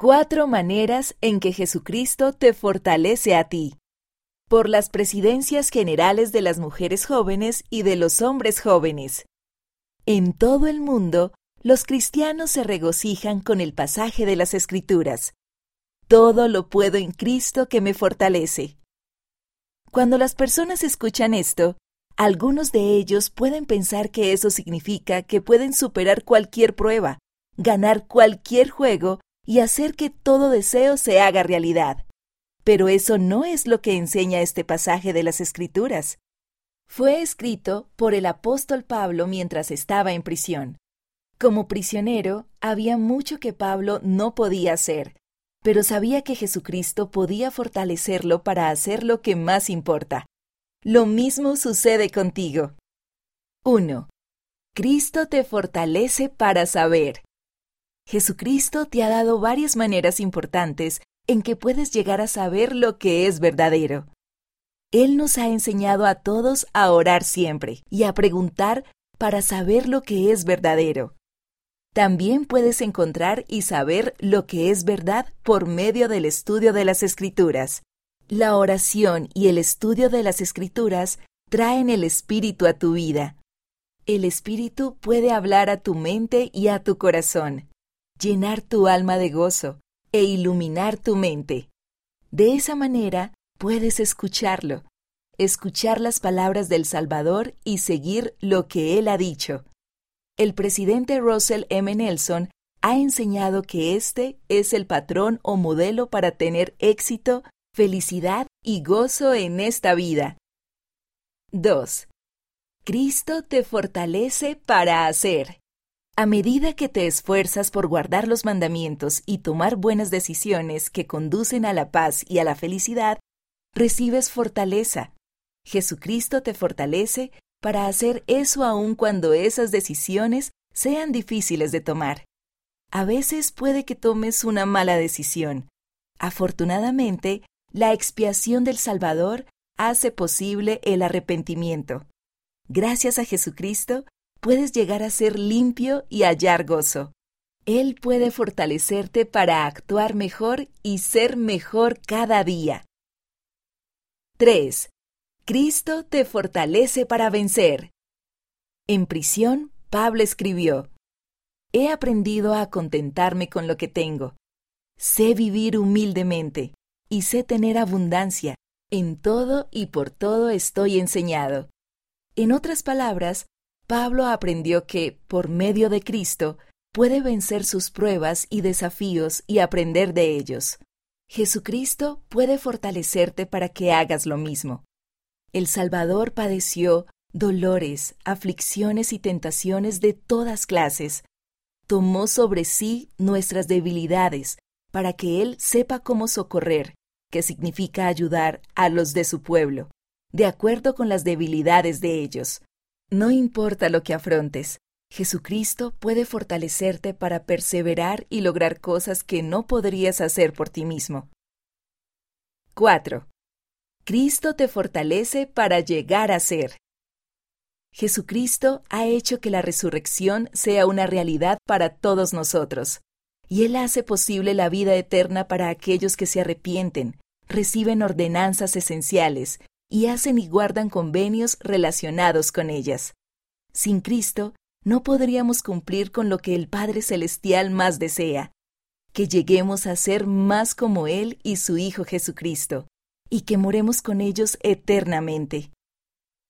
Cuatro maneras en que Jesucristo te fortalece a ti. Por las presidencias generales de las mujeres jóvenes y de los hombres jóvenes. En todo el mundo, los cristianos se regocijan con el pasaje de las Escrituras. Todo lo puedo en Cristo que me fortalece. Cuando las personas escuchan esto, algunos de ellos pueden pensar que eso significa que pueden superar cualquier prueba, ganar cualquier juego y hacer que todo deseo se haga realidad. Pero eso no es lo que enseña este pasaje de las Escrituras. Fue escrito por el apóstol Pablo mientras estaba en prisión. Como prisionero, había mucho que Pablo no podía hacer, pero sabía que Jesucristo podía fortalecerlo para hacer lo que más importa. Lo mismo sucede contigo. 1. Cristo te fortalece para saber. Jesucristo te ha dado varias maneras importantes en que puedes llegar a saber lo que es verdadero. Él nos ha enseñado a todos a orar siempre y a preguntar para saber lo que es verdadero. También puedes encontrar y saber lo que es verdad por medio del estudio de las escrituras. La oración y el estudio de las escrituras traen el Espíritu a tu vida. El Espíritu puede hablar a tu mente y a tu corazón llenar tu alma de gozo e iluminar tu mente. De esa manera puedes escucharlo, escuchar las palabras del Salvador y seguir lo que Él ha dicho. El presidente Russell M. Nelson ha enseñado que este es el patrón o modelo para tener éxito, felicidad y gozo en esta vida. 2. Cristo te fortalece para hacer. A medida que te esfuerzas por guardar los mandamientos y tomar buenas decisiones que conducen a la paz y a la felicidad, recibes fortaleza. Jesucristo te fortalece para hacer eso aun cuando esas decisiones sean difíciles de tomar. A veces puede que tomes una mala decisión. Afortunadamente, la expiación del Salvador hace posible el arrepentimiento. Gracias a Jesucristo, puedes llegar a ser limpio y hallar gozo. Él puede fortalecerte para actuar mejor y ser mejor cada día. 3. Cristo te fortalece para vencer. En prisión, Pablo escribió, He aprendido a contentarme con lo que tengo. Sé vivir humildemente y sé tener abundancia. En todo y por todo estoy enseñado. En otras palabras, Pablo aprendió que, por medio de Cristo, puede vencer sus pruebas y desafíos y aprender de ellos. Jesucristo puede fortalecerte para que hagas lo mismo. El Salvador padeció dolores, aflicciones y tentaciones de todas clases. Tomó sobre sí nuestras debilidades para que Él sepa cómo socorrer, que significa ayudar a los de su pueblo, de acuerdo con las debilidades de ellos. No importa lo que afrontes, Jesucristo puede fortalecerte para perseverar y lograr cosas que no podrías hacer por ti mismo. 4. Cristo te fortalece para llegar a ser. Jesucristo ha hecho que la resurrección sea una realidad para todos nosotros, y Él hace posible la vida eterna para aquellos que se arrepienten, reciben ordenanzas esenciales y hacen y guardan convenios relacionados con ellas. Sin Cristo, no podríamos cumplir con lo que el Padre Celestial más desea, que lleguemos a ser más como Él y su Hijo Jesucristo, y que moremos con ellos eternamente.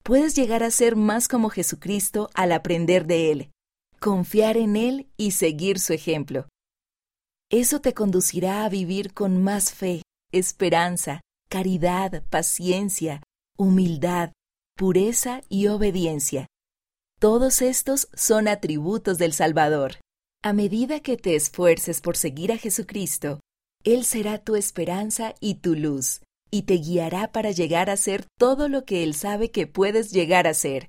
Puedes llegar a ser más como Jesucristo al aprender de Él, confiar en Él y seguir su ejemplo. Eso te conducirá a vivir con más fe, esperanza, caridad, paciencia, humildad, pureza y obediencia. Todos estos son atributos del Salvador. A medida que te esfuerces por seguir a Jesucristo, Él será tu esperanza y tu luz, y te guiará para llegar a ser todo lo que Él sabe que puedes llegar a ser.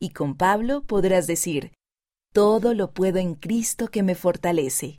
Y con Pablo podrás decir, todo lo puedo en Cristo que me fortalece.